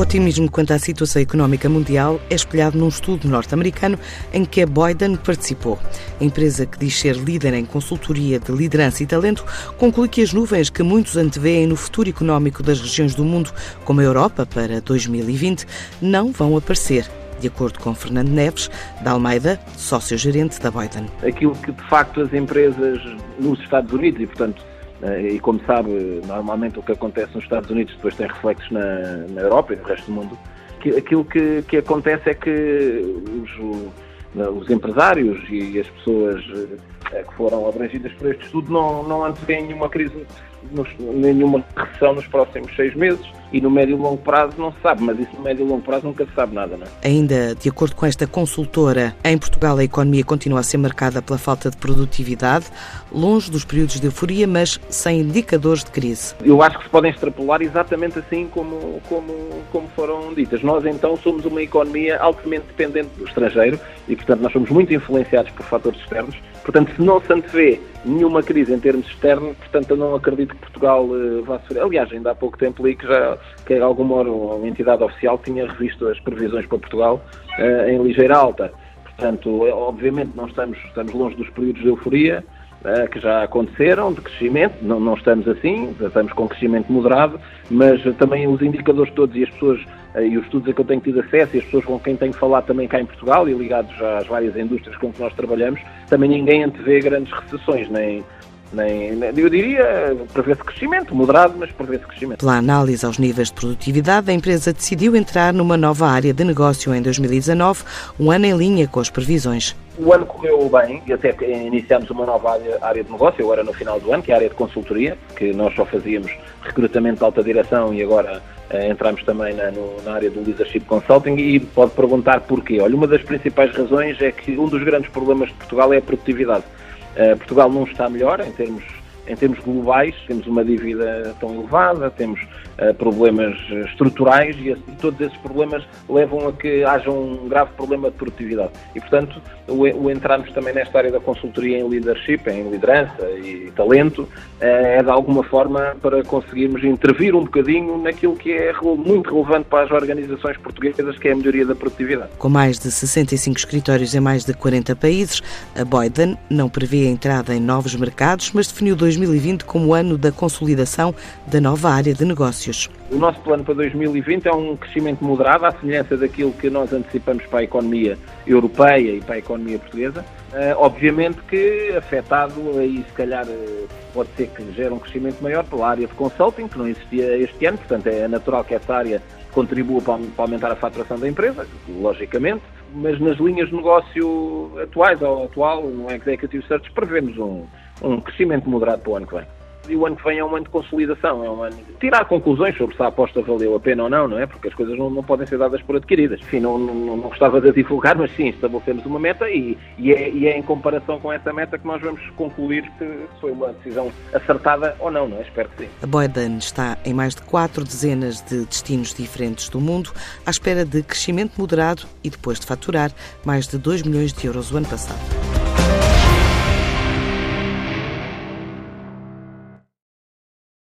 O otimismo quanto à situação económica mundial é espelhado num estudo norte-americano em que a Boyden participou. A empresa que diz ser líder em consultoria de liderança e talento conclui que as nuvens que muitos antevêem no futuro económico das regiões do mundo, como a Europa para 2020, não vão aparecer de acordo com Fernando Neves, da Almeida, sócio-gerente da Boyden. Aquilo que de facto as empresas nos Estados Unidos, e portanto e como sabe, normalmente o que acontece nos Estados Unidos depois tem reflexos na, na Europa e no resto do mundo. Aquilo que, que acontece é que os, os empresários e as pessoas eh, que foram abrangidas por este estudo não, não antevêem nenhuma crise, nenhuma recessão nos próximos seis meses e no médio e longo prazo não se sabe, mas isso no médio e longo prazo nunca se sabe nada, não é? Ainda de acordo com esta consultora, em Portugal a economia continua a ser marcada pela falta de produtividade, longe dos períodos de euforia, mas sem indicadores de crise. Eu acho que se podem extrapolar exatamente assim como, como, como foram ditas. Nós então somos uma economia altamente dependente do estrangeiro e, portanto, nós somos muito influenciados por fatores externos. Portanto, se não se antevê nenhuma crise em termos externos, portanto, eu não acredito que Portugal uh, vá sofrer. Aliás, ainda há pouco tempo li que já que alguma hora uma entidade oficial tinha revisto as previsões para Portugal uh, em ligeira alta. Portanto, obviamente não estamos, estamos longe dos períodos de euforia, uh, que já aconteceram, de crescimento, não, não estamos assim, estamos com crescimento moderado, mas também os indicadores todos e as pessoas uh, e os estudos a que eu tenho tido acesso e as pessoas com quem tenho falado também cá em Portugal e ligados às várias indústrias com que nós trabalhamos, também ninguém antevê grandes recessões, nem, nem, eu diria, prevê-se crescimento, moderado, mas prevê-se crescimento. Pela análise aos níveis de produtividade, a empresa decidiu entrar numa nova área de negócio em 2019, um ano em linha com as previsões. O ano correu bem e até iniciamos uma nova área, área de negócio, agora no final do ano, que é a área de consultoria, que nós só fazíamos recrutamento de alta direção e agora eh, entramos também na, no, na área do Leadership Consulting e pode perguntar porquê. Olha, uma das principais razões é que um dos grandes problemas de Portugal é a produtividade. Uh, Portugal não está melhor em termos em termos globais, temos uma dívida tão elevada, temos uh, problemas estruturais e, e, todos esses problemas levam a que haja um grave problema de produtividade. E, portanto, o, o entrarmos também nesta área da consultoria em leadership, em liderança e talento, uh, é de alguma forma para conseguirmos intervir um bocadinho naquilo que é muito relevante para as organizações portuguesas, que é a melhoria da produtividade. Com mais de 65 escritórios em mais de 40 países, a Boyden não prevê a entrada em novos mercados, mas definiu 2020 como ano da consolidação da nova área de negócios. O nosso plano para 2020 é um crescimento moderado, à semelhança daquilo que nós antecipamos para a economia europeia e para a economia portuguesa. Uh, obviamente que afetado aí se calhar uh, pode ser que gere um crescimento maior pela área de consulting, que não existia este ano, portanto é natural que essa área contribua para aumentar a faturação da empresa, logicamente, mas nas linhas de negócio atuais ou atual, no Executive Search, prevemos um, um crescimento moderado para o ano que vem e o ano que vem é um ano de consolidação, é um ano de tirar conclusões sobre se a aposta valeu a pena ou não, não é? Porque as coisas não, não podem ser dadas por adquiridas. Enfim, não, não, não gostava de divulgar, mas sim, estabelecemos uma meta e, e, é, e é em comparação com essa meta que nós vamos concluir que foi uma decisão acertada ou não, não é? Espero que sim. A Boedan está em mais de quatro dezenas de destinos diferentes do mundo, à espera de crescimento moderado e depois de faturar mais de 2 milhões de euros o ano passado.